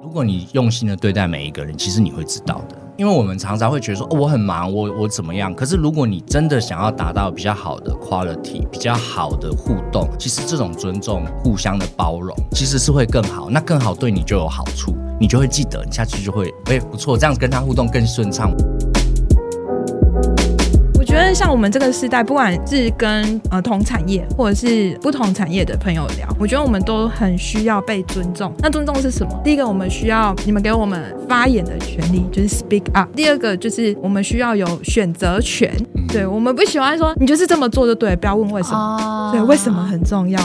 如果你用心的对待每一个人，其实你会知道的。因为我们常常会觉得说，哦，我很忙，我我怎么样？可是如果你真的想要达到比较好的 quality，比较好的互动，其实这种尊重、互相的包容，其实是会更好。那更好对你就有好处，你就会记得，你下次就会，哎，不错，这样子跟他互动更顺畅。觉得像我们这个时代，不管是跟呃同产业或者是不同产业的朋友聊，我觉得我们都很需要被尊重。那尊重是什么？第一个，我们需要你们给我们发言的权利，就是 speak up。第二个，就是我们需要有选择权。对我们不喜欢说你就是这么做就对，不要问为什么。对，为什么很重要。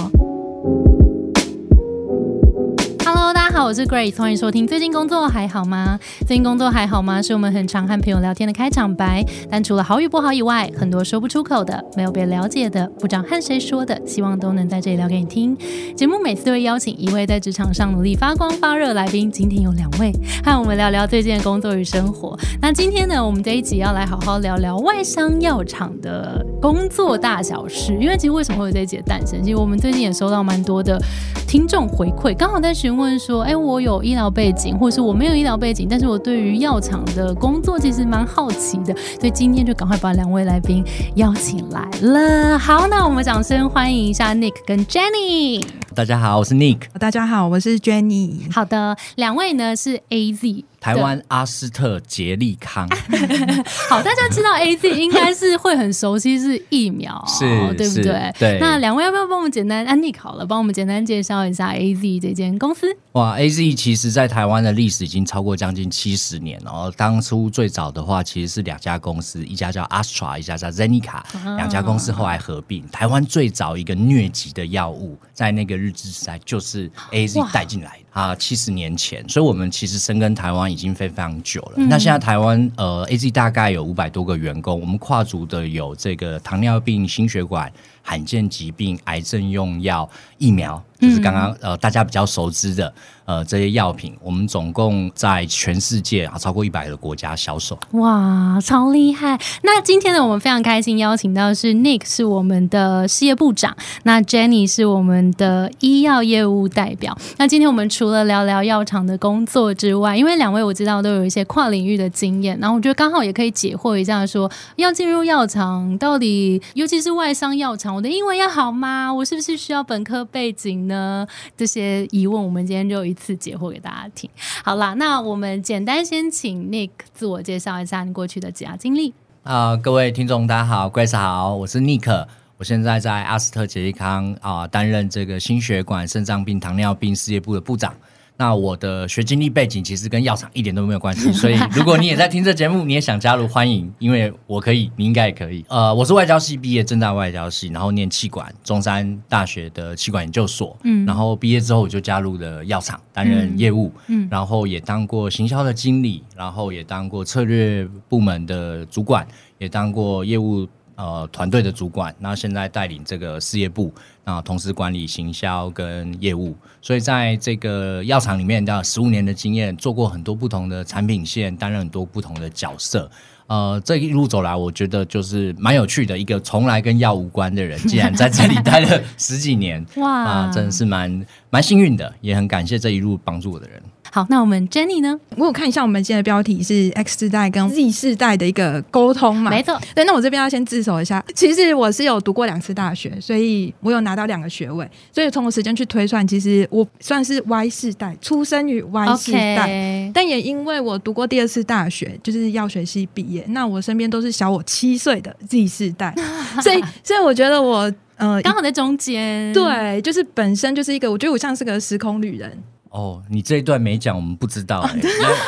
我是 Grace，欢迎收听。最近工作还好吗？最近工作还好吗？是我们很常和朋友聊天的开场白。但除了好与不好以外，很多说不出口的、没有被了解的、不知道和谁说的，希望都能在这里聊给你听。节目每次都会邀请一位在职场上努力发光发热来宾，今天有两位和我们聊聊最近的工作与生活。那今天呢，我们这一集要来好好聊聊外商药厂的工作大小事。因为其实为什么会有这一集的诞生？其实我们最近也收到蛮多的听众回馈，刚好在询问说。哎，我有医疗背景，或者是我没有医疗背景，但是我对于药厂的工作其实蛮好奇的，所以今天就赶快把两位来宾邀请来了。好，那我们掌声欢迎一下 Nick 跟 Jenny。大家好，我是 Nick。大家好，我是 Jenny。好的，两位呢是 AZ。台湾阿斯特杰利康，好，大家知道 A Z 应该是会很熟悉是疫苗，是，对不对？对。那两位要不要帮我们简单安利好了，帮我们简单介绍一下 A Z 这间公司？哇，A Z 其实在台湾的历史已经超过将近七十年了。当初最早的话其实是两家公司，一家叫 Astra，一家叫 Zenica，两家公司后来合并。台湾最早一个疟疾的药物，在那个日治时代就是 A Z 带进来啊，七十年前。所以我们其实深耕台湾。已经非常久了。那现在台湾呃，A Z 大概有五百多个员工，我们跨足的有这个糖尿病、心血管。罕见疾病、癌症用药、疫苗，就是刚刚呃大家比较熟知的呃这些药品，我们总共在全世界啊超过一百个国家销售。哇，超厉害！那今天呢，我们非常开心邀请到是 Nick，是我们的事业部长，那 Jenny 是我们的医药业务代表。那今天我们除了聊聊药厂的工作之外，因为两位我知道都有一些跨领域的经验，然后我觉得刚好也可以解惑一下，说要进入药厂，到底尤其是外商药厂。我的英文要好吗？我是不是需要本科背景呢？这些疑问，我们今天就一次解惑给大家听。好啦，那我们简单先请 Nick 自我介绍一下你过去的职业经历。啊，各位听众大家好，Grace 好，我是 Nick，我现在在阿斯特捷利康啊担任这个心血管、肾脏病、糖尿病事业部的部长。那我的学经历背景其实跟药厂一点都没有关系，所以 如果你也在听这节目，你也想加入，欢迎，因为我可以，你应该也可以。呃，我是外交系毕业，正大外交系，然后念气管，中山大学的气管研究所，嗯，然后毕业之后我就加入了药厂，担任业务，嗯，然后也当过行销的经理，然后也当过策略部门的主管，也当过业务。呃，团队的主管，那现在带领这个事业部，那同时管理行销跟业务，所以在这个药厂里面，的十五年的经验，做过很多不同的产品线，担任很多不同的角色。呃，这一路走来，我觉得就是蛮有趣的。一个从来跟药无关的人，竟然在这里待了十几年，哇，啊，真的是蛮蛮幸运的，也很感谢这一路帮助我的人。好，那我们 Jenny 呢？我有看一下我们今天的标题是 X 世代跟 Z 世代的一个沟通嘛？没错。对，那我这边要先自首一下。其实我是有读过两次大学，所以我有拿到两个学位。所以从我时间去推算，其实我算是 Y 世代，出生于 Y 世代。但也因为我读过第二次大学，就是药学系毕业，那我身边都是小我七岁的 Z 世代，所以所以我觉得我呃刚好在中间。对，就是本身就是一个，我觉得我像是个时空旅人。哦，你这一段没讲，我们不知道哎，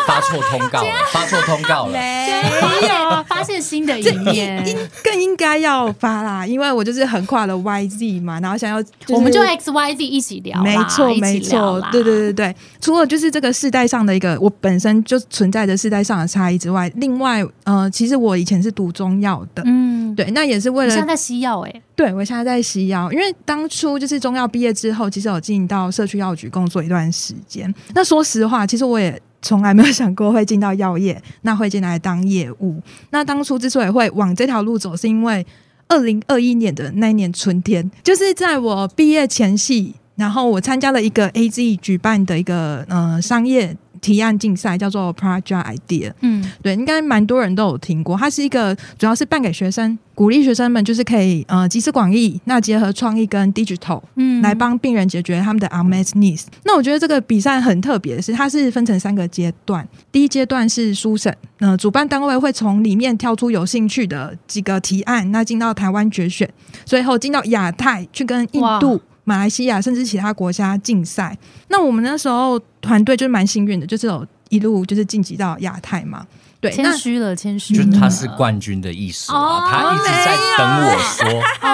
发错通告了，发错通告了，没有发现新的一面，更应该要发啦，因为我就是横跨了 Y Z 嘛，然后想要，我们就 X Y Z 一起聊，没错没错，对对对对，除了就是这个世代上的一个我本身就存在着世代上的差异之外，另外呃，其实我以前是读中药的，嗯，对，那也是为了现在西药哎。对，我现在在西药，因为当初就是中药毕业之后，其实有进到社区药局工作一段时间。那说实话，其实我也从来没有想过会进到药业，那会进来当业务。那当初之所以会往这条路走，是因为二零二一年的那一年春天，就是在我毕业前夕，然后我参加了一个 A Z 举办的一个呃商业。提案竞赛，叫做 Project Idea。嗯对，应该蛮多人都有听过。它是一个主要是办给学生，鼓励学生们就是可以呃集思广益，那结合创意跟 digital 嗯来帮病人解决他们的 unmet needs。那我觉得这个比赛很特别的是，它是分成三个阶段。第一阶段是初审，呃，主办单位会从里面挑出有兴趣的几个提案，那进到台湾决选，最后进到亚太去跟印度哇。马来西亚甚至其他国家竞赛，那我们那时候团队就是蛮幸运的，就是有一路就是晋级到亚太嘛。对，谦虚了，谦虚就，是他是冠军的意思哦啊，他一直在等我说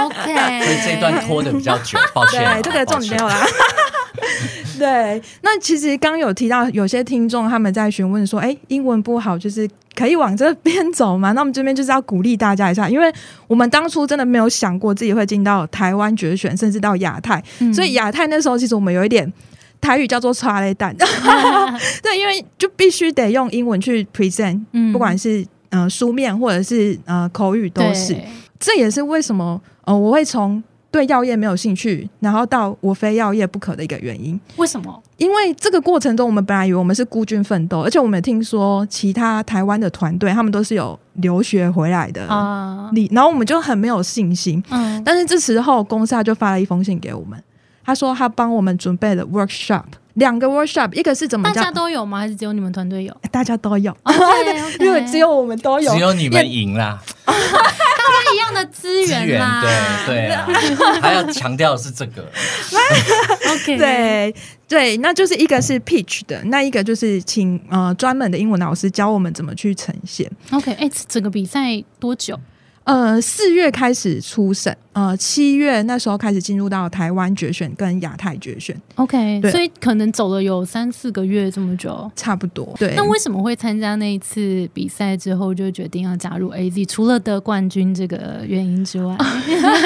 ，OK，所以这段拖的比较久，抱歉啊。对，这个重点没有啦。对，那其实刚有提到有些听众他们在询问说，哎，英文不好，就是可以往这边走吗？那我们这边就是要鼓励大家一下，因为我们当初真的没有想过自己会进到台湾决选，甚至到亚太，嗯所以亚太那时候其实我们有一点。台语叫做“擦雷蛋”，对，因为就必须得用英文去 present，、嗯不管是呃书面或者是呃口语都是。对这也是为什么呃我会从对药业没有兴趣，然后到我非药业不可的一个原因。为什么？因为这个过程中，我们本来以为我们是孤军奋斗，而且我们也听说其他台湾的团队，他们都是有留学回来的啊，理，然后我们就很没有信心。嗯，但是这时候公司就发了一封信给我们，他说他帮我们准备了 workshop，两个 workshop，一个是怎么叫大家都有吗？还是只有你们团队有？大家都有 因为只有我们都有，只有你们赢啦，不 一样的资资源源啦，对对啊，还要强调的是这个，，OK，，对对，那就是一个是 pitch 的，那一个就是请呃专门的英文老师教我们怎么去呈现。OK，哎，整个比赛多久？呃，四月开始初审，呃，七月那时候开始进入到台湾决选跟亚太决选，OK，所以可能走了有三四个月这么久。差不多。对，那为什么会参加那一次比赛之后就决定要加入 AZ？除了得冠军这个原因之外，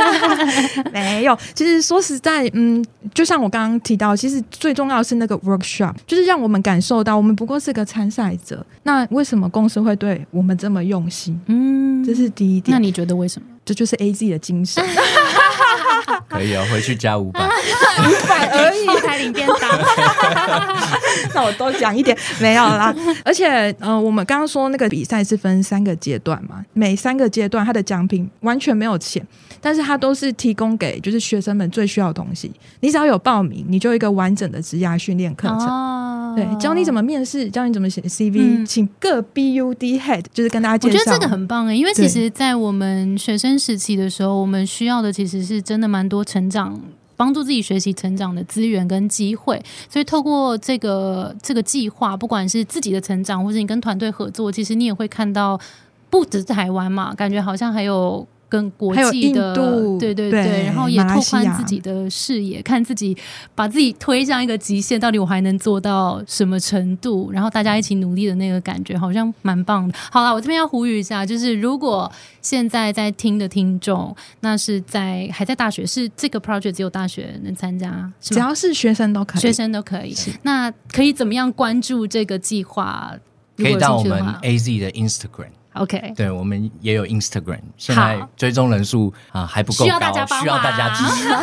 没有，其实说实在，嗯，就像我刚刚提到，其实最重要的是那个 workshop，就是让我们感受到我们不过是个参赛者。那为什么公司会对我们这么用心？嗯，这是第一点，那你觉得为什么？这就是 A Z 的精神，可以哦，回去加五百。五百而已。后台领便当，那我多讲一点，没有啦。而且，呃，我们刚刚说那个比赛是分三个阶段嘛，每三个阶段它的奖品完全没有钱，但是它都是提供给就是学生们最需要的东西。你只要有报名，你就有一个完整的职涯训练课程。哦对，教你怎么面试，教你怎么写 CV，、嗯请各 BUD head 就是跟大家介绍。我觉得这个很棒诶，因为其实，在我们学生时期的时候，我们需要的其实是真的蛮多成长。帮助自己学习成长的资源跟机会，所以透过这个这个计划，不管是自己的成长，或是你跟团队合作，其实你也会看到，不止台湾嘛，感觉好像还有跟国际的，印度对对对然后也拓宽自己的视野，看自己把自己推向一个极限，到底我还能做到什么程度？然后大家一起努力的那个感觉，好像蛮棒的。好了，我这边要呼吁一下，就是如果现在在听的听众，那是在还在大学，是这个 project 只有大学能参加，只要是学生都可以。学生都可以。那可以怎么样关注这个计划？可以到我们 AZ 的 Instagram，OK。对我们也有 Instagram，现在追踪人数啊还不够需要大家需要大家忙支持。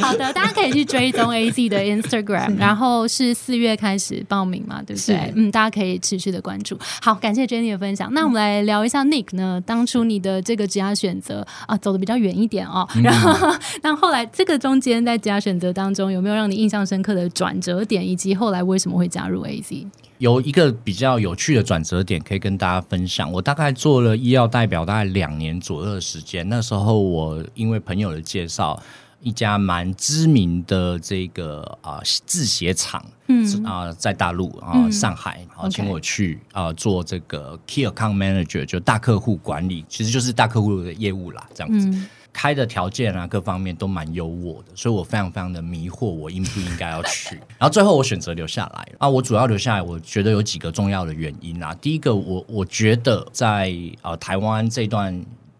好的，大家可以去追踪 AZ 的 Instagram，然后是四月开始报名嘛，对不对？嗯，大家可以持续的关注。好，感谢 Jenny 的分享。那我们来聊一下 Nick 呢？当初你的这个职业选择啊，走的比较远一点哦。然后，那后来这个中间在职业选择当中，有没有让你印象深刻的转折点，以及后来为什么会加入 AZ？有一个比较有趣的转折点可以跟大家分享。我大概做了医药代表大概两年左右的时间，那时候我因为朋友的介绍，一家蛮知名的这个啊、制鞋厂，嗯啊、在大陆啊、嗯上海，然后请我去啊、做这个 Key Account Manager，就大客户管理，其实就是大客户的业务啦，这样子。嗯开的条件啊，各方面都蛮优渥的，所以我非常非常的迷惑，我应不应该要去？然后最后我选择留下来啊，我主要留下来，我觉得有几个重要的原因啊。第一个，我我觉得在呃台湾这段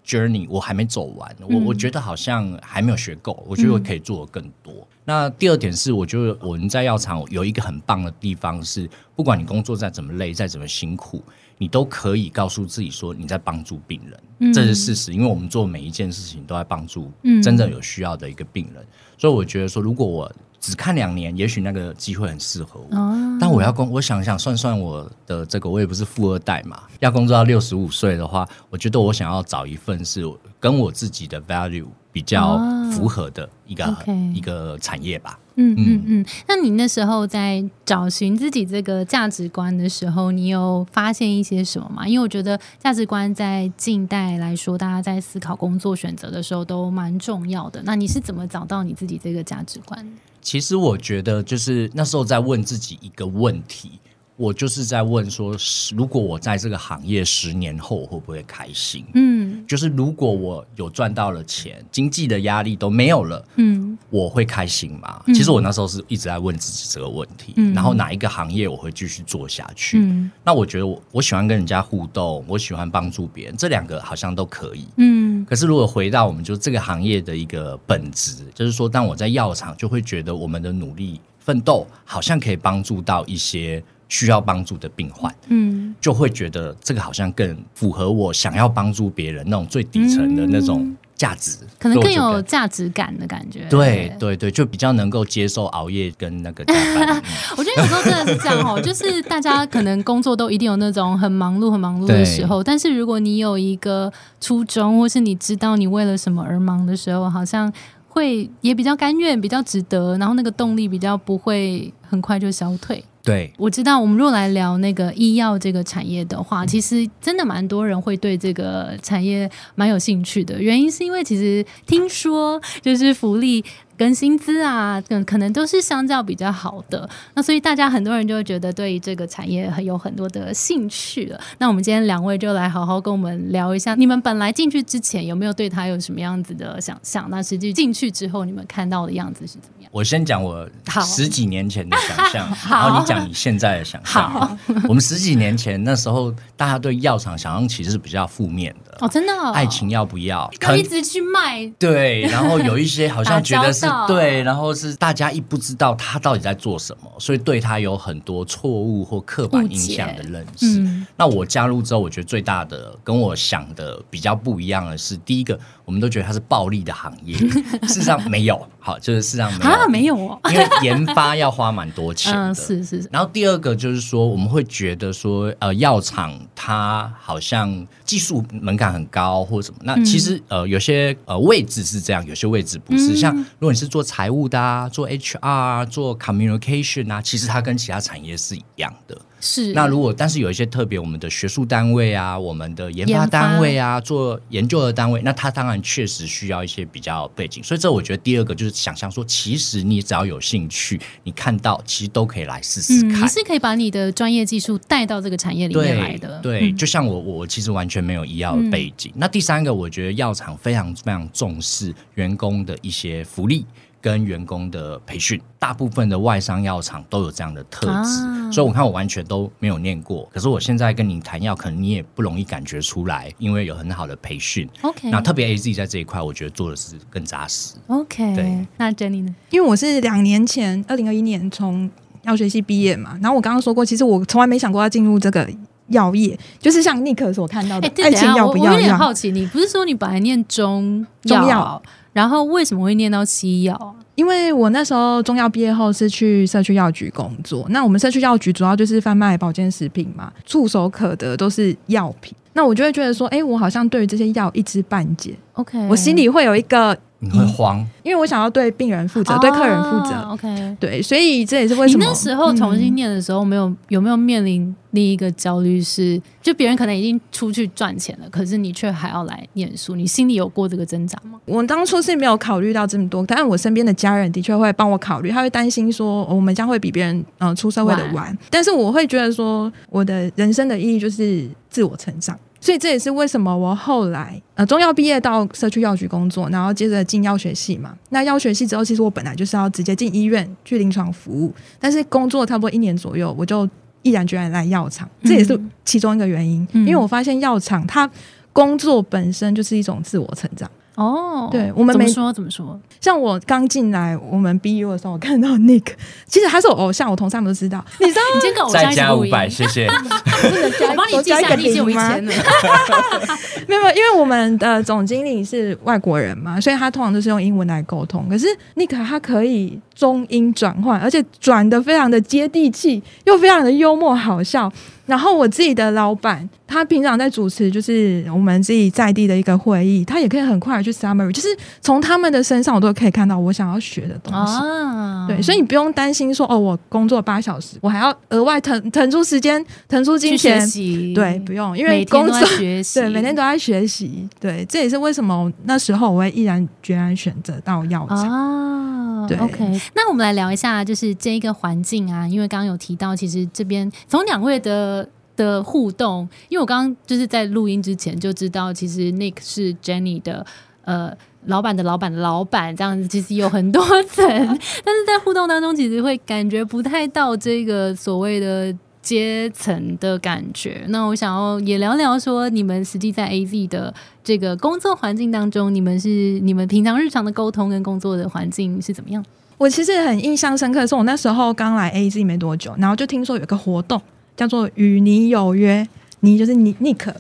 journey 我还没走完，我我觉得好像还没有学够，我觉得我可以做的更多。那第二点是，我觉得我们在药厂有一个很棒的地方是，不管你工作再怎么累，再怎么辛苦，你都可以告诉自己说你在帮助病人。嗯这是事实，因为我们做每一件事情都在帮助嗯真正有需要的一个病人，所以我觉得说，如果我只看两年，也许那个机会很适合我。哦我要工，我想想算算我的这个，我也不是富二代嘛，要工作到六十五岁的话，我觉得我想要找一份是跟我自己的 value 比较符合的一个、一个产业吧。嗯嗯嗯，那你那时候在找寻自己这个价值观的时候，你有发现一些什么吗？因为我觉得价值观在近代来说，大家在思考工作选择的时候都蛮重要的。那你是怎么找到你自己这个价值观？其实我觉得，就是那时候在问自己一个问题，我就是在问说，如果我在这个行业十年后，我会不会开心？嗯就是如果我有赚到了钱，经济的压力都没有了，嗯我会开心吗？嗯其实我那时候是一直在问自己这个问题，嗯然后哪一个行业我会继续做下去？嗯那我觉得我我喜欢跟人家互动，我喜欢帮助别人，这两个好像都可以。嗯可是如果回到我们就这个行业的一个本质，就是说，当我在药厂，就会觉得我们的努力奋斗好像可以帮助到一些需要帮助的病患，嗯就会觉得这个好像更符合我想要帮助别人那种最底层的那种价值，可能更有价值感的感觉。对对对，就比较能够接受熬夜跟那个加班。嗯 我觉得有时候真的是这样哦，就是大家可能工作都一定有那种很忙碌、很忙碌的时候，但是如果你有一个初衷，或是你知道你为了什么而忙的时候，好像会也比较甘愿、比较值得，然后那个动力比较不会很快就消退。对，我知道，我们如果来聊那个医药这个产业的话，其实真的蛮多人会对这个产业蛮有兴趣的。原因是因为其实听说就是福利跟薪资啊，嗯，可能都是相较比较好的。那所以大家很多人就会觉得对于这个产业很有很多的兴趣了。那我们今天两位就来好好跟我们聊一下，你们本来进去之前有没有对它有什么样子的想象？那实际进去之后，你们看到的样子是怎么样？我先讲我十几年前的想象，然后你讲你现在的想象。我们十几年前那时候，大家对药厂想象其实是比较负面的，哦，真的、哦，爱情要不要？可能要一直去卖。对，然后有一些好像觉得 是对，然后是大家一不知道他到底在做什么，所以对他有很多错误或刻板印象的认识。嗯。那我加入之后，我觉得最大的跟我想的比较不一样的是，第一个，我们都觉得它是暴利的行业，事实上没有，好，就是事实上没有，啊，没有哦，因为研发要花蛮多钱的。嗯，是是是，然后第二个就是说，我们会觉得说，呃，药厂它好像技术门槛很高或者什么。那其实、呃，有些呃位置是这样，有些位置不是。嗯像如果你是做财务的啊，做 HR 啊，做 communication 啊，其实它跟其他产业是一样的。是那如果但是有一些特别，我们的学术单位啊，我们的研发单位啊，做研究的单位，那它当然确实需要一些比较背景。所以这我觉得第二个就是想象说，其实你只要有兴趣，你看到其实都可以来试试嗯，看。你是可以把你的专业技术带到这个产业里面来的，对，嗯就像我，我其实完全没有医药的背景。那第三个，我觉得药厂非常非常重视员工的一些福利跟员工的培训，大部分的外商药厂都有这样的特质。啊所以我看我完全都没有念过，可是我现在跟你谈药，可能你也不容易感觉出来，因为有很好的培训。OK 那特别 A Z 在这一块，我觉得做的是更扎实。OK，对那 Jenny 呢？因为我是两年前，二零二一年从药学系毕业嘛，然后我刚刚说过，其实我从来没想过要进入这个药业，就是像尼克所看到的哎，对爱情要不等一下我我有。点好奇，你不是说你本来念中药，然后为什么会念到西药啊？因为我那时候中药毕业后是去社区药局工作，那我们社区药局主要就是贩卖保健食品嘛，触手可得都是药品。那我就会觉得说，哎、我好像对于这些药一知半解，OK，我心里会有一个，你会慌？因为我想要对病人负责，对客人负责。哦 OK，对，所以这也是为什么你那时候重新嗯念的时候，没有有没有面临另一个焦虑是，就别人可能已经出去赚钱了，可是你却还要来念书，你心里有过这个挣扎吗？我当初是没有考虑到这么多，但是我身边的家人的确会帮我考虑，他会担心说、哦我们将会比别人嗯、呃出社会的晚晚，但是我会觉得说我的人生的意义就是自我成长。所以这也是为什么我后来呃中药毕业到社区药局工作，然后接着进药学系嘛。那药学系之后，其实我本来就是要直接进医院去临床服务，但是工作差不多一年左右，我就毅然决然来药厂，这也是嗯其中一个原因。嗯因为我发现药厂它工作本身就是一种自我成长。哦，对我们没怎么说怎么说？像我刚进来我们 BU 的时候，我看到 Nick，其实他是我偶像，我同事他们都知道。你知道你今天跟偶再像一起录音，加五百，谢谢。我帮你记下，多加一个零吗？没有因为我们的总经理是外国人嘛，所以他通常都是用英文来沟通。可是 Nick 他可以中英转换，而且转的非常的接地气，又非常的幽默好笑。然后我自己的老板，他平常在主持就是我们自己在地的一个会议，他也可以很快的去 summary，就是从他们的身上我都可以看到我想要学的东西。啊，对，所以你不用担心说哦，我工作八小时，我还要额外腾腾出时间、腾出金去学钱。习，对，不用，因为工作学习，对每天都在学习。对，这也是为什么那时候我会毅然决然选择到药厂。啊，对 OK，那我们来聊一下，就是这一个环境啊，因为刚刚有提到，其实这边从两位的的互动，因为我刚刚就是在录音之前就知道，其实 Nick 是 Jenny 的呃。老板的老板的老板，这样子其实有很多层，但是在互动当中，其实会感觉不太到这个所谓的阶层的感觉。那我想要也聊聊说，你们实际在 AZ 的这个工作环境当中，你们是你们平常日常的沟通跟工作的环境是怎么样？我其实很印象深刻是，我那时候刚来 AZ 没多久，然后就听说有个活动叫做“与你有约”，你就是你 Nick，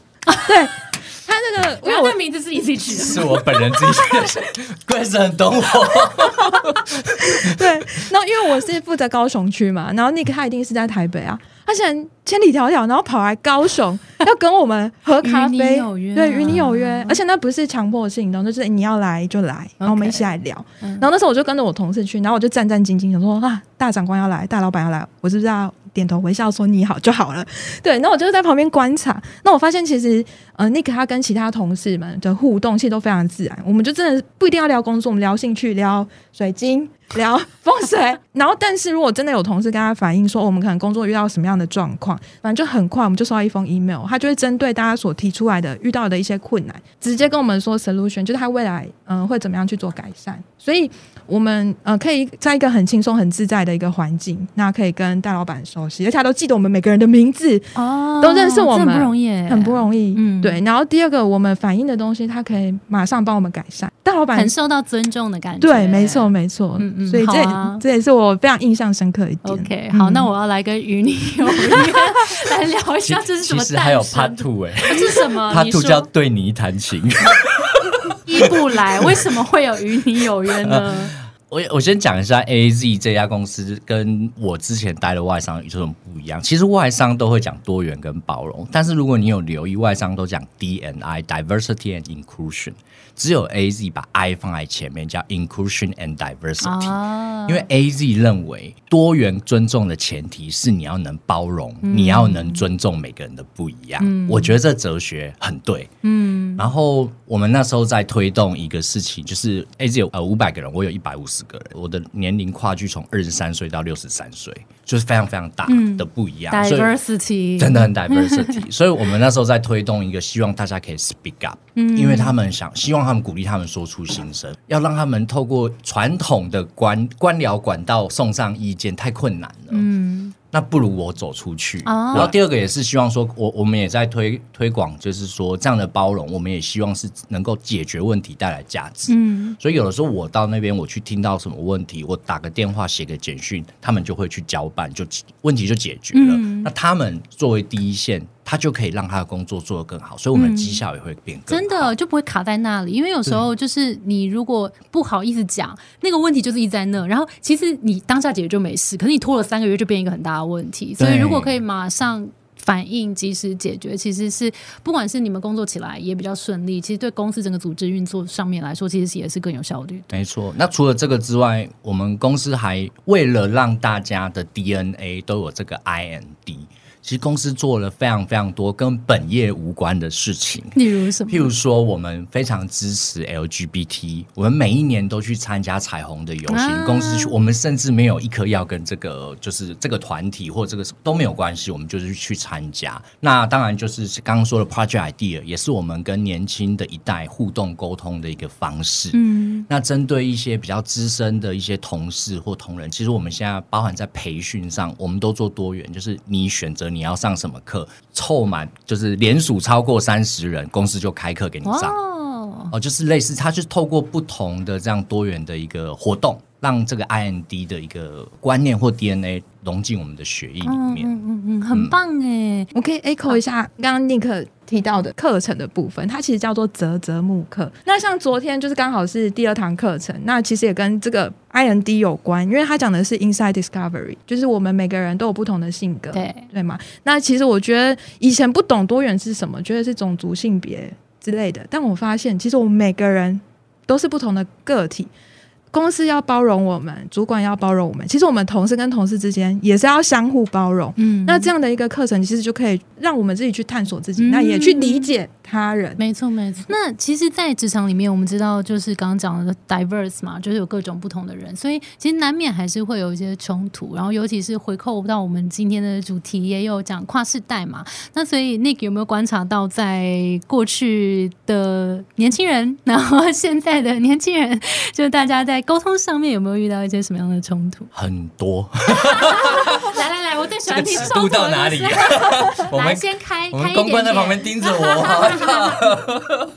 对。他那个，因为我我这名字是你自己取的，是我本人自己取的，Grace 很懂我。对，然后因为我是负责高雄区嘛，然后 Nick 他一定是在台北啊，他竟然千里迢迢，然后跑来高雄要跟我们喝咖啡，对，与你有约，而且那不是强迫性的，就是你要来就来，然后我们一起来聊。然后那时候我就跟着我同事去，然后我就战战兢兢想说啊，大长官要来，大老板要来，我是不是要点头微笑说你好就好了？对，然后我就在旁边观察，那我发现其实呃，Nick 他跟其他同事们的互动其实都非常自然，我们就真的不一定要聊工作，我们聊兴趣，聊水晶。聊 风水，然后但是如果真的有同事跟他反映说，我们可能工作遇到什么样的状况，反正就很快我们就收到一封 email，他就会针对大家所提出来的遇到的一些困难，直接跟我们说 solution，就是他未来嗯、呃会怎么样去做改善。所以我们呃可以在一个很轻松、很自在的一个环境，那可以跟大老板熟悉，而且他都记得我们每个人的名字，哦都认识我们这很不容易，很不容易。嗯对。然后第二个，我们反映的东西，他可以马上帮我们改善。大老板很受到尊重的感觉。对，没错，没错。嗯嗯所以这、好啊这也是我非常印象深刻一点。OK，嗯好，那我要来跟与你有约来聊一下，这是什其么实还有诞 Part Two 哎这是什么？，Part Two 叫对你弹琴。一不来，为什么会有与你有约呢？我我先讲一下 A Z 这家公司跟我之前待的外商有什么不一样。其实外商都会讲多元跟包容，但是如果你有留意，外商都讲 D N I diversity and inclusion，只有 A Z 把 I 放在前面，叫 inclusion and diversity。啊因为 A Z 认为多元尊重的前提是你要能包容，你要能尊重每个人的不一样。我觉得这哲学很对。嗯然后我们那时候在推动一个事情，就是 A Z 有呃五百个人，我有一百五十个人，我的年龄跨距从二十三岁到六十三岁，就是非常非常大的不一样，，diversity 真的很 diversity。所以我们那时候在推动一个，希望大家可以 speak up，、因为他们想希望他们鼓励他们说出心声，要让他们透过传统的官官僚管道送上意见，太困难了。嗯那不如我走出去。哦然后第二个也是希望说，我我们也在推推广，就是说这样的包容，我们也希望是能够解决问题，带来价值。嗯所以有的时候我到那边，我去听到什么问题，我打个电话、写个简讯，他们就会去交办，就问题就解决了。嗯那他们作为第一线，他就可以让他的工作做得更好，所以我们的绩效也会变更好。真的就不会卡在那里，因为有时候就是你如果不好意思讲那个问题，就是一直在那，然后其实你当下解决就没事，可是你拖了三个月就变一个很大的问题，所以如果可以马上。反应及时解决，其实是不管是你们工作起来也比较顺利，其实对公司整个组织运作上面来说，其实也是更有效率。没错，那除了这个之外，我们公司还为了让大家的 DNA 都有这个 IND，其实公司做了非常非常多跟本业无关的事情。例如什么？譬如说，我们非常支持 LGBT，我们每一年都去参加彩虹的游行。啊公司去，我们甚至没有一颗要跟这个就是这个团体或这个都没有关系，我们就是去参加。那当然就是刚刚说的 Project Idea，也是我们跟年轻的一代互动沟通的一个方式。嗯那针对一些比较资深的一些同事或同仁，其实我们现在包含在培训上，我们都做多元，就是你选择你要上什么课，凑满就是连署超过三十人，公司就开课给你上。哦，就是类似，它就是透过不同的这样多元的一个活动，让这个 IND 的一个观念或 DNA 融进我们的血液里面。嗯嗯嗯，很棒哎，我可以 echo 一下刚刚 Nick 提到的课程的部分，它其实叫做泽泽木课。那像昨天就是刚好是第二堂课程，那其实也跟这个 IND 有关，因为它讲的是 Inside Discovery，就是我们每个人都有不同的性格，对对吗？那其实我觉得以前不懂多元是什么，觉得是种族、性别之类的，但我发现其实我们每个人都是不同的个体。公司要包容我们，主管要包容我们。其实我们同事跟同事之间也是要相互包容。嗯，那这样的一个课程，其实就可以让我们自己去探索自己，嗯那也去理解他人。没错，没错。那其实，在职场里面，我们知道就是刚刚讲的 diverse 嘛，就是有各种不同的人，所以其实难免还是会有一些冲突。然后，尤其是回扣到我们今天的主题，也有讲跨世代嘛。那所以，Nick 有没有观察到，在过去的年轻人，然后现在的年轻人，就是大家在沟通上面有没有遇到一些什么样的冲突？很多，来来来，我最喜这个欢听 尺度到哪里？我，们先开，我们公关在旁边盯着我，好害怕。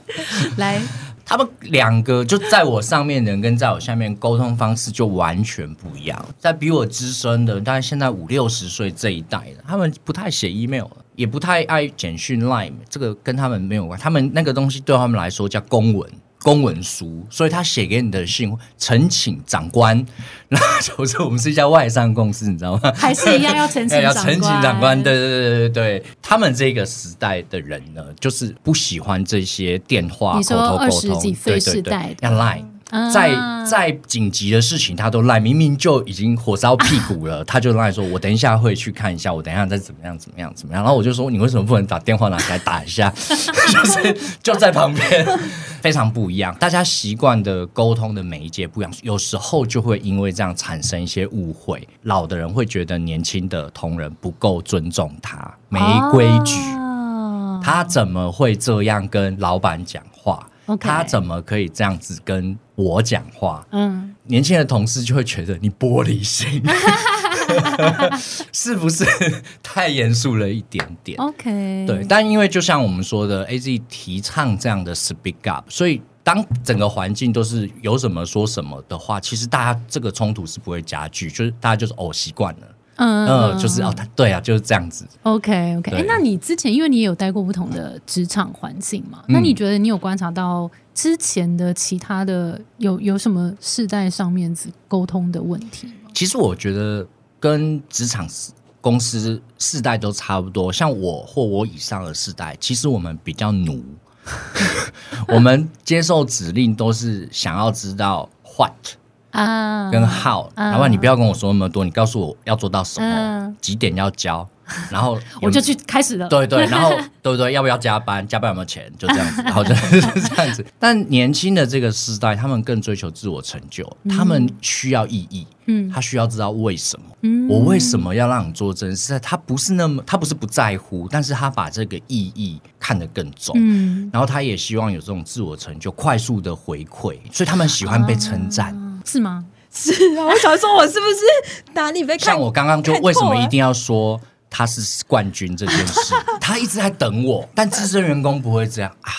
来，他们两个就在我上面的人跟在我下面沟通方式就完全不一样。在比我资深的，大概现在五六十岁这一代的，他们不太写 email，也不太爱简讯 line，这个跟他们没有关。他们那个东西对他们来说叫公文。公文书，所以他写给你的信，呈请长官，然后就是我们是一家外商公司，你知道吗？还是一样要呈请长官，对对对对对，他们这个时代的人呢，就是不喜欢这些电话你口头说二十沟通，几岁对对对世代的要赖。啊再再紧急的事情，他都赖，明明就已经火烧屁股了，他就赖说：“我等一下会去看一下，我等一下再怎么样怎么样怎么样。”然后我就说：“你为什么不能把电话拿起来打一下？” 就是就在旁边，非常不一样。大家习惯的沟通的媒介不一样，有时候就会因为这样产生一些误会。老的人会觉得年轻的同仁不够尊重他，没规矩。哦他怎么会这样跟老板讲话他怎么可以这样子跟我讲话？嗯，年轻的同事就会觉得你玻璃心，是不是太严肃了一点点？OK，对，但因为就像我们说的，AZ 提倡这样的 speak up，所以当整个环境都是有什么说什么的话，其实大家这个冲突是不会加剧，就是大家就是哦习惯了，嗯嗯，就是哦，他对啊，就是这样子。OK OK，哎、对那你之前因为你也有待过不同的职场环境嘛，那嗯。你觉得你有观察到之前的其他的有有什么世代上面子沟通的问题吗？其实我觉得跟职场公司世代都差不多，像我或我以上的世代，其实我们比较奴，我们接受指令都是想要知道 what 啊，跟 how，、嗯然后你不要跟我说那么多，你告诉我要做到什么，嗯几点要交，然后 我就去开始了。对对，然后 对不对？要不要加班？加班有没有钱？就这样子，然后就 是这样子。但年轻的这个时代，他们更追求自我成就，他们需要意义，嗯他需要知道为什么。嗯我为什么要让你做这件事？他不是那么，他不是不在乎，但是他把这个意义看得更重。嗯，然后他也希望有这种自我成就，快速的回馈，所以他们喜欢被称赞。是吗？是啊，我想说，我是不是哪里被看？像我刚刚就为什么一定要说他是冠军这件事？他一直在等我，但资深员工不会这样啊。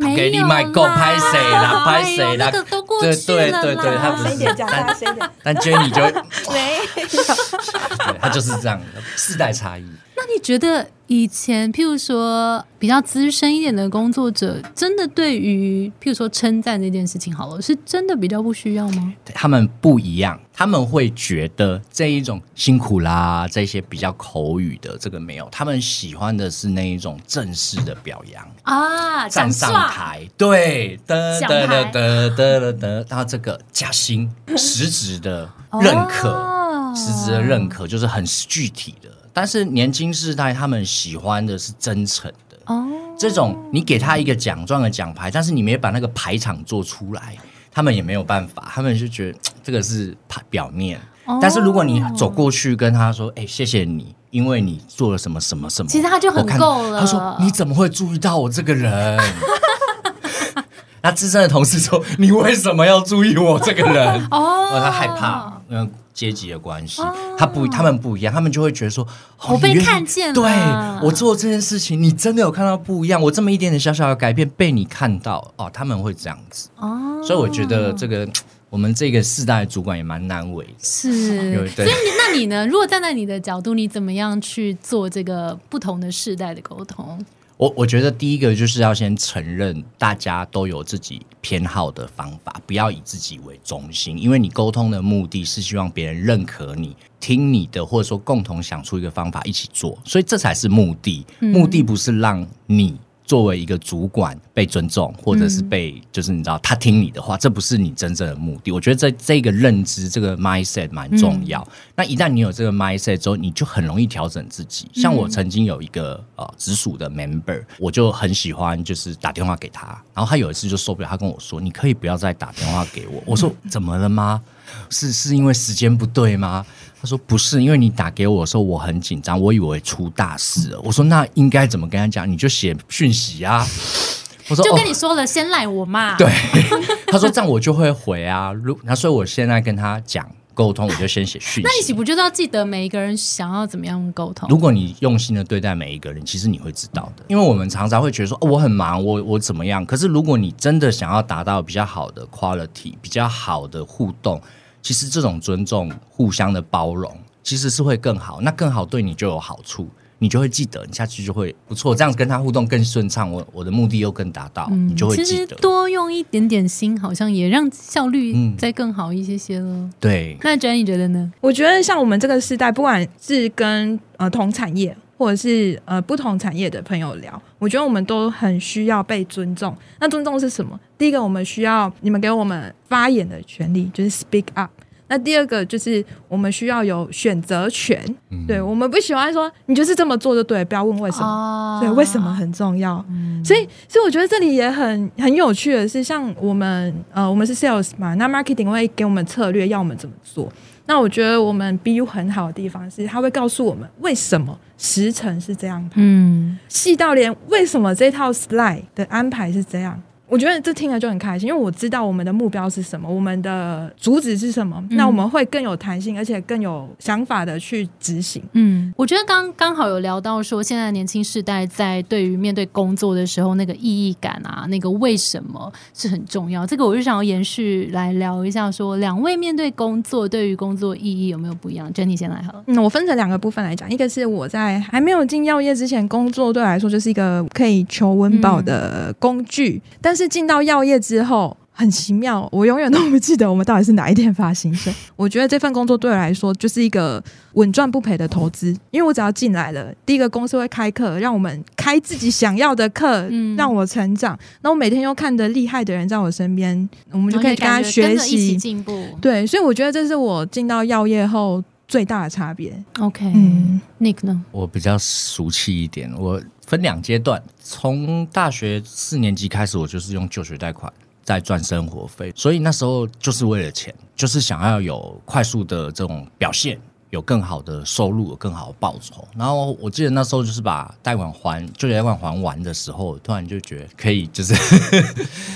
他给你买够拍谁啦，拍谁啦哎都过对去了对对对，啦他不是但谁点？但 Jenny 就 没有。他就是这样的世代差异。那你觉得以前，譬如说比较资深一点的工作者，真的对于譬如说称赞这件事情，好了，是真的比较不需要吗？他们不一样，他们会觉得这一种辛苦啦，这些比较口语的这个没有，他们喜欢的是那一种正式的表扬。啊，站上台，对，得得得得得得得，然后这个加薪，实质的认可，哦实质的认可就是很具体的。但是年轻世代他们喜欢的是真诚的，哦，这种你给他一个奖状的奖牌，但是你没把那个排场做出来，他们也没有办法，他们就觉得嘖这个是排表面。哦但是如果你走过去跟他说：“哎、谢谢你，因为你做了什么什么什么。”其实他就很看够了他说：“你怎么会注意到我这个人？” 那资深的同事说：“你为什么要注意我这个人？”哦哦，他害怕，嗯，阶级的关系，他不，他们不一样，他们就会觉得说，哦我被看见了。对我做这件事情，你真的有看到不一样，我这么一点点小小的改变被你看到，哦，他们会这样子，哦，所以我觉得这个 我们这个世代的主管也蛮难为的，是，所以你那你呢？如果站在你的角度，你怎么样去做这个不同的世代的沟通？我我觉得第一个就是要先承认大家都有自己偏好的方法，不要以自己为中心，因为你沟通的目的是希望别人认可你、听你的，或者说共同想出一个方法一起做，所以这才是目的。目的不是让你。作为一个主管被尊重，或者是被、就是你知道他听你的话，这不是你真正的目的。我觉得这这个认知这个 mindset 蛮重要。那一旦你有这个 mindset 之后，你就很容易调整自己。像我曾经有一个呃直属的 member，我就很喜欢就是打电话给他，然后他有一次就受不了，他跟我说：“你可以不要再打电话给我。”我说：“怎么了吗？是是因为时间不对吗？”他说：“不是，因为你打给我的时候我很紧张，我以为出大事了。”我说：“那应该怎么跟他讲？你就写讯息啊。”我说：“就跟哦你说了，先赖我嘛。对，他说这样我就会回啊。如那所以我现在跟他讲沟通，我就先写讯那你岂。不就是要记得每一个人想要怎么样沟通？如果你用心的对待每一个人，其实你会知道的。因为我们常常会觉得说，哦，我很忙，我我怎么样？可是如果你真的想要达到比较好的 quality，比较好的互动，其实这种尊重、互相的包容，其实是会更好。那更好对你就有好处。你就会记得，你下去就会不错，这样子跟他互动更顺畅，我我的目的又更达到，你就会嗯其实记得。多用一点点心，好像也让效率嗯再更好一些些了。对，那 Jenny 觉得呢？我觉得像我们这个时代，不管是跟呃同产业或者是呃不同产业的朋友聊，我觉得我们都很需要被尊重。那尊重是什么？第一个，我们需要你们给我们发言的权利，就是 speak up。那第二个就是我们需要有选择权，对我们不喜欢说你就是这么做就对，不要问为什么。哦对，为什么很重要？所以，所以我觉得这里也很很有趣的是，像我们呃，我们是 sales 嘛，那 marketing 会给我们策略，要我们怎么做。那我觉得我们 BU 很好的地方是，他会告诉我们为什么时程是这样排，嗯，细到连为什么这套 slide 的安排是这样。我觉得这听了就很开心，因为我知道我们的目标是什么，我们的主旨是什么，那我们会更有弹性，而且更有想法的去执行。嗯，我觉得刚刚好有聊到说，现在年轻世代在对于面对工作的时候，那个意义感啊，那个为什么是很重要。这个我就想要延续来聊一下说两位面对工作，对于工作意义有没有不一样？Jenny 先来好了。嗯，我分成两个部分来讲，一个是我在还没有进药业之前，工作对我来说就是一个可以求温饱的工具，但是进到药业之后。很奇妙，我永远都不记得我们到底是哪一天发薪水。我觉得这份工作对我来说就是一个稳赚不赔的投资，因为我只要进来了，第一个公司会开课，让我们开自己想要的课，嗯让我成长。那我每天又看着厉害的人在我身边，我们就可以跟他学习。进步。对，所以我觉得这是我进到药业后最大的差别。OK，嗯 n i c k 呢？我比较俗气一点，我分两阶段，从大学四年级开始，我就是用就学贷款在赚生活费，所以那时候就是为了钱，就是想要有快速的这种表现。有更好的收入，有更好的报酬。然后我记得那时候就是把贷款还就业贷款还完的时候，突然就觉得可以，就是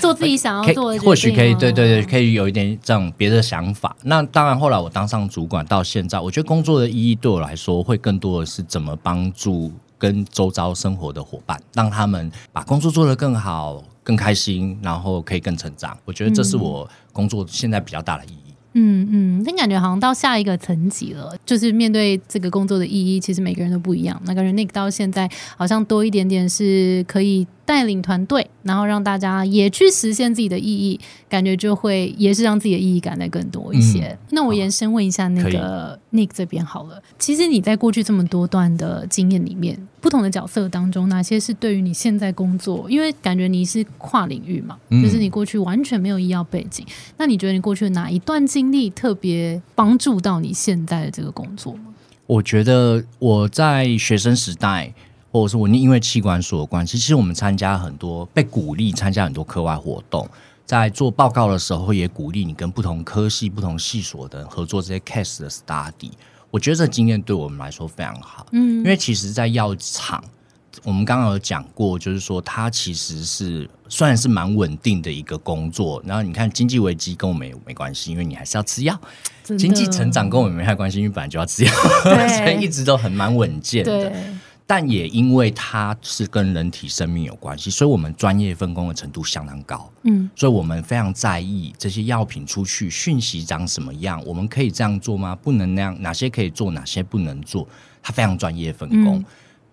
做自己想要做的或许可以，对对对，可以有一点这样别的想法。那当然，后来我当上主管到现在，我觉得工作的意义对我来说，会更多的是怎么帮助跟周遭生活的伙伴，让他们把工作做得更好、更开心，然后可以更成长。我觉得这是我工作现在比较大的意义。嗯嗯，但感觉好像到下一个层级了，就是面对这个工作的意义，其实每个人都不一样。那感觉那个到现在好像多一点点是可以带领团队，然后让大家也去实现自己的意义，感觉就会也是让自己的意义感再更多一些。那我延伸问一下那个 Nick 这边好了，其实你在过去这么多段的经验里面，不同的角色当中，哪些是对于你现在工作，因为感觉你是跨领域嘛，嗯就是你过去完全没有医药背景，那你觉得你过去的哪一段经历特别帮助到你现在的这个工作吗？我觉得我在学生时代，或者是我因为器官所有关系，其实我们参加很多被鼓励参加很多课外活动，在做报告的时候也鼓励你跟不同科系、不同系所的人合作这些 case 的 study。我觉得这经验对我们来说非常好，嗯因为其实，在药厂我们刚刚有讲过，就是说它其实是虽然是蛮稳定的一个工作，然后你看经济危机跟我们也没关系，因为你还是要吃药；经济成长跟我们没太关系，因为本来就要吃药，所以一直都很蛮稳健的。对，但也因为它是跟人体生命有关系，所以我们专业分工的程度相当高。嗯所以我们非常在意这些药品出去讯息长什么样，我们可以这样做吗？不能那样，哪些可以做，哪些不能做？它非常专业分工。嗯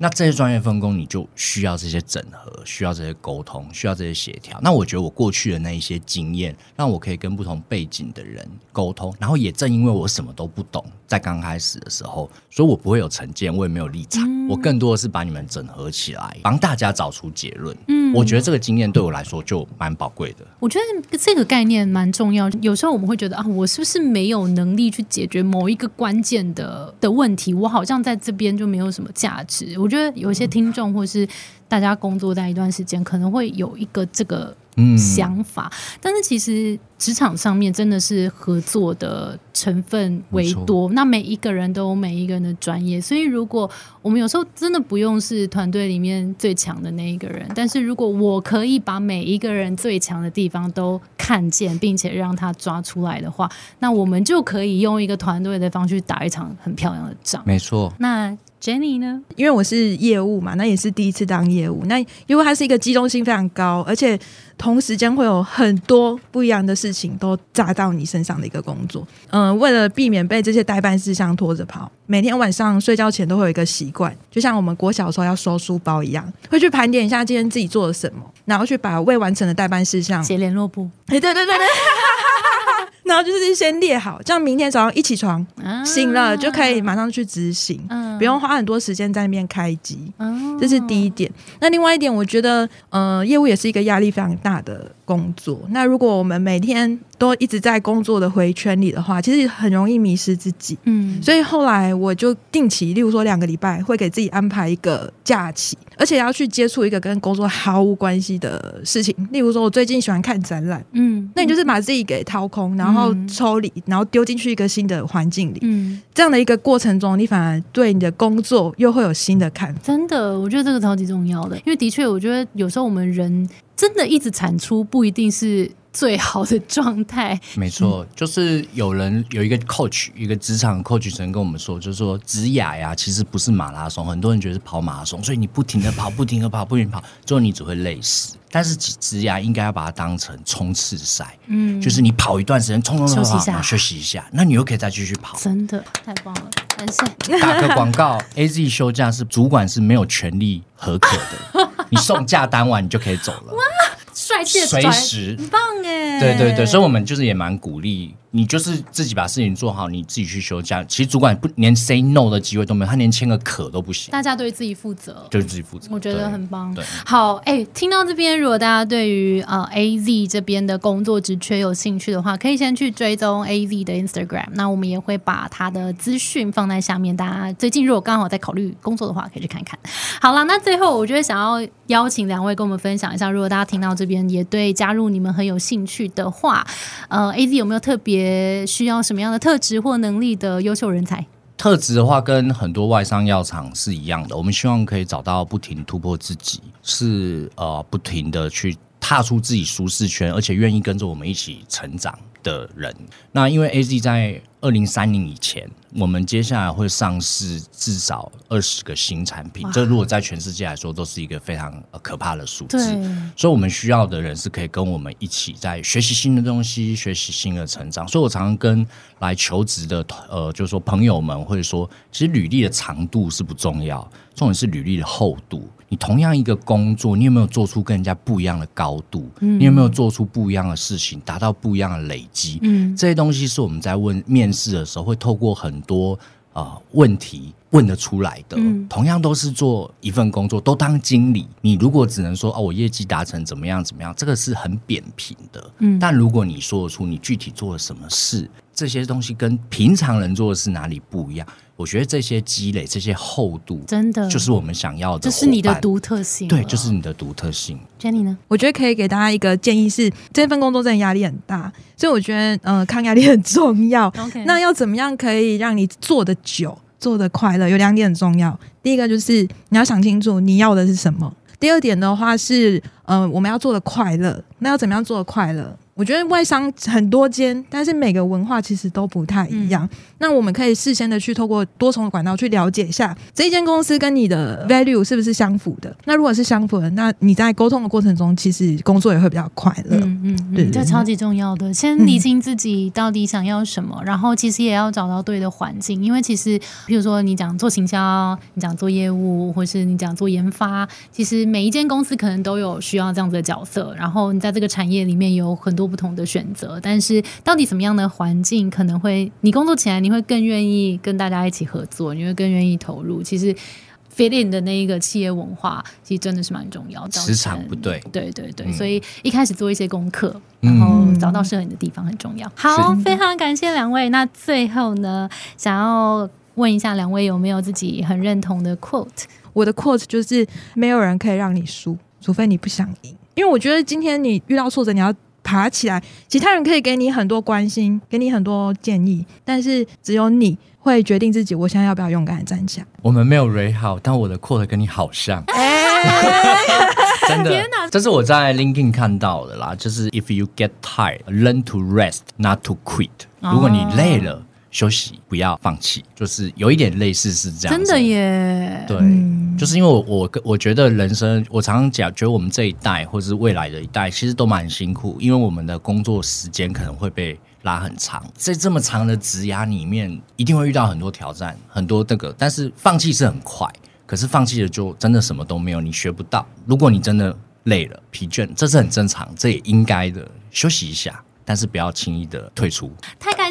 那这些专业分工，你就需要这些整合，需要这些沟通，需要这些协调。那我觉得我过去的那一些经验，让我可以跟不同背景的人沟通。然后也正因为我什么都不懂，在刚开始的时候，所以我不会有成见，我也没有立场，我更多的是把你们整合起来，帮大家找出结论。嗯我觉得这个经验对我来说就蛮宝贵的。我觉得这个概念蛮重要。有时候我们会觉得啊，我是不是没有能力去解决某一个关键的的问题？我好像在这边就没有什么价值。我觉得有一些听众或是大家工作在一段时间，可能会有一个这个嗯。想法，但是其实职场上面真的是合作的成分为多，那每一个人都有每一个人的专业，所以如果我们有时候真的不用是团队里面最强的那一个人，但是如果我可以把每一个人最强的地方都看见，并且让他抓出来的话，那我们就可以用一个团队的方式去打一场很漂亮的仗。没错，那 Jenny 呢？因为我是业务嘛，那也是第一次当业务。那因为它是一个机动性非常高，而且同时间会有很多不一样的事情都砸到你身上的一个工作。嗯、为了避免被这些代办事项拖着跑，每天晚上睡觉前都会有一个习惯，就像我们国小的时候要收书包一样，会去盘点一下今天自己做了什么，然后去把未完成的代办事项写联络簿 哎，对对对对，然后就是先列好，这样明天早上一起床啊醒了就可以马上去执行，嗯不用花很多时间在那边开机。哦这是第一点。那另外一点，我觉得，呃，业务也是一个压力非常大的工作。那如果我们每天都一直在工作的回圈里的话，其实很容易迷失自己。嗯所以后来我就定期，例如说两个礼拜会给自己安排一个假期，而且要去接触一个跟工作毫无关系的事情。例如说，我最近喜欢看展览，嗯那你就是把自己给掏空，然后抽离，然后丢进去一个新的环境里。嗯。这样的一个过程中，你反而对你的工作又会有新的看法。真的，我觉得这个超级重要的，因为的确，我觉得有时候我们人真的一直产出，不一定是最好的状态。没错，就是有人有一个 coach，一个职场 coach 曾跟我们说，就是说职雅呀，其实不是马拉松，很多人觉得是跑马拉松，所以你不停的跑，不停的跑，不停地跑，最后你只会累死。但是职职涯应该要把它当成冲刺赛，嗯，就是你跑一段时间，冲冲冲跑，休息一下然后休息一下，那你又可以再继续跑。真的太棒了，打个广告，AZ 休假是主管是没有权利合可的，你送假单完你就可以走了，帅气的随时。很棒哎，对对对，所以我们就是也蛮鼓励你，就是自己把事情做好，你自己去休假。其实主管不连 say no 的机会都没有，他连签个可都不行，大家对自己负责。就是自己负责。我觉得很棒对。好，哎、听到这边，如果大家对于呃 A Z 这边的工作职缺有兴趣的话，可以先去追踪 A Z 的 Instagram。那我们也会把他的资讯放在下面，大家最近如果刚好在考虑工作的话，可以去看看。好了，那最后我觉得想要邀请两位跟我们分享一下，如果大家听到这边也对加入你们很有兴趣的话，呃，A Z 有没有特别需要什么样的特质或能力的优秀人才？特质的话，跟很多外商药厂是一样的。我们希望可以找到不停突破自己，是呃不停的去踏出自己舒适圈，而且愿意跟着我们一起成长的人。那因为 AZ 在二零三零以前，我们接下来会上市至少二十个新产品，这如果在全世界来说，都是一个非常、呃、可怕的数字。所以我们需要的人是可以跟我们一起在学习新的东西，学习新的成长。所以我常常跟来求职的呃，就是说朋友们会说，其实履历的长度是不重要，重点是履历的厚度。你同样一个工作，你有没有做出跟人家不一样的高度？你有没有做出不一样的事情，达到不一样的累积？嗯这些东西是我们在问面试的时候会透过很多呃问题问得出来的。嗯同样都是做一份工作，都当经理，你如果只能说哦，我业绩达成怎么样怎么样，这个是很扁平的。嗯但如果你说得出你具体做了什么事，这些东西跟平常人做的事哪里不一样？我觉得这些积累、这些厚度，真的就是我们想要的。这是你的。独特性了。对，就是你的独特性。Jenny 呢？我觉得可以给大家一个建议是，这份工作真的压力很大，所以我觉得，呃，抗压力很重要。OK，那要怎么样可以让你做得久？做的快乐，有两点很重要。第一个就是你要想清楚你要的是什么。第二点的话是，呃，我们要做的快乐，那要怎么样做的快乐？我觉得外商很多间，但是每个文化其实都不太一样。那我们可以事先的去透过多重的管道去了解一下这一间公司跟你的 value 是不是相符的。那如果是相符的，那你在沟通的过程中，其实工作也会比较快乐。嗯嗯，对，这超级重要的。先理清自己到底想要什么，然后其实也要找到对的环境。因为其实，比如说你讲做行销，你讲做业务，或是你讲做研发，其实每一间公司可能都有需要这样子的角色。然后你在这个产业里面有很多。不同的选择，但是到底什么样的环境可能会你工作起来你会更愿意跟大家一起合作，你会更愿意投入。其实 fit in 的那一个企业文化，其实真的是蛮重要的。磁场不对，对对对，所以一开始做一些功课，然后找到适合你的地方很重要。好，非常感谢两位。那最后呢，想要问一下两位有没有自己很认同的 quote？我的 quote 就是没有人可以让你输，除非你不想赢。因为我觉得今天你遇到挫折，你要。爬起来，其他人可以给你很多关心，给你很多建议，但是只有你会决定自己，我现在要不要勇敢的站起来。我们没有 r 好，但我的 quote 跟你好像，真的，这是我在 LinkedIn 看到的啦，就是 If you get tired, learn to rest, not to quit。如果你累了。休息，不要放弃，就是有一点类似是这样。真的耶，对，就是因为我我我觉得人生，我常常讲，觉得我们这一代或者是未来的一代，其实都蛮辛苦，因为我们的工作时间可能会被拉很长，在这么长的职涯里面，一定会遇到很多挑战，很多那个，但是放弃是很快，可是放弃了就真的什么都没有，你学不到。如果你真的累了、疲倦，这是很正常，这也应该的，休息一下。但是不要轻易的退出。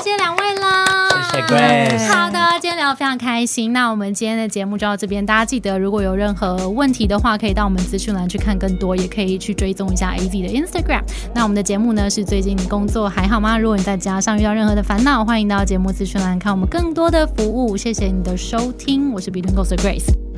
谢两位了，谢谢 Grace。好的，今天聊得非常开心。那我们今天的节目就到这边。大家记得，如果有任何问题的话，可以到我们资讯栏去看更多，也可以去追踪一下 AZ 的 Instagram。那我们的节目呢，是最近工作还好吗？如果你在家上遇到任何的烦恼，欢迎到节目资讯栏看我们更多的服务。谢谢你的收听，我是 Between Ghost Grace。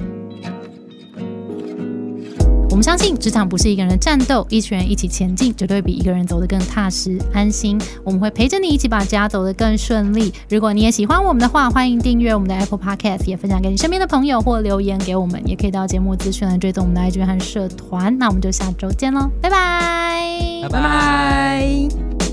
我们相信职场不是一个人的战斗，一群人一起前进，绝对比一个人走得更踏实安心。我们会陪着你一起把家走得更顺利。如果你也喜欢我们的话，欢迎订阅我们的 Apple Podcast，也分享给你身边的朋友或留言给我们，也可以到节目资讯来追踪我们的 IG 和社团。那我们就下周见喽，拜拜，拜拜。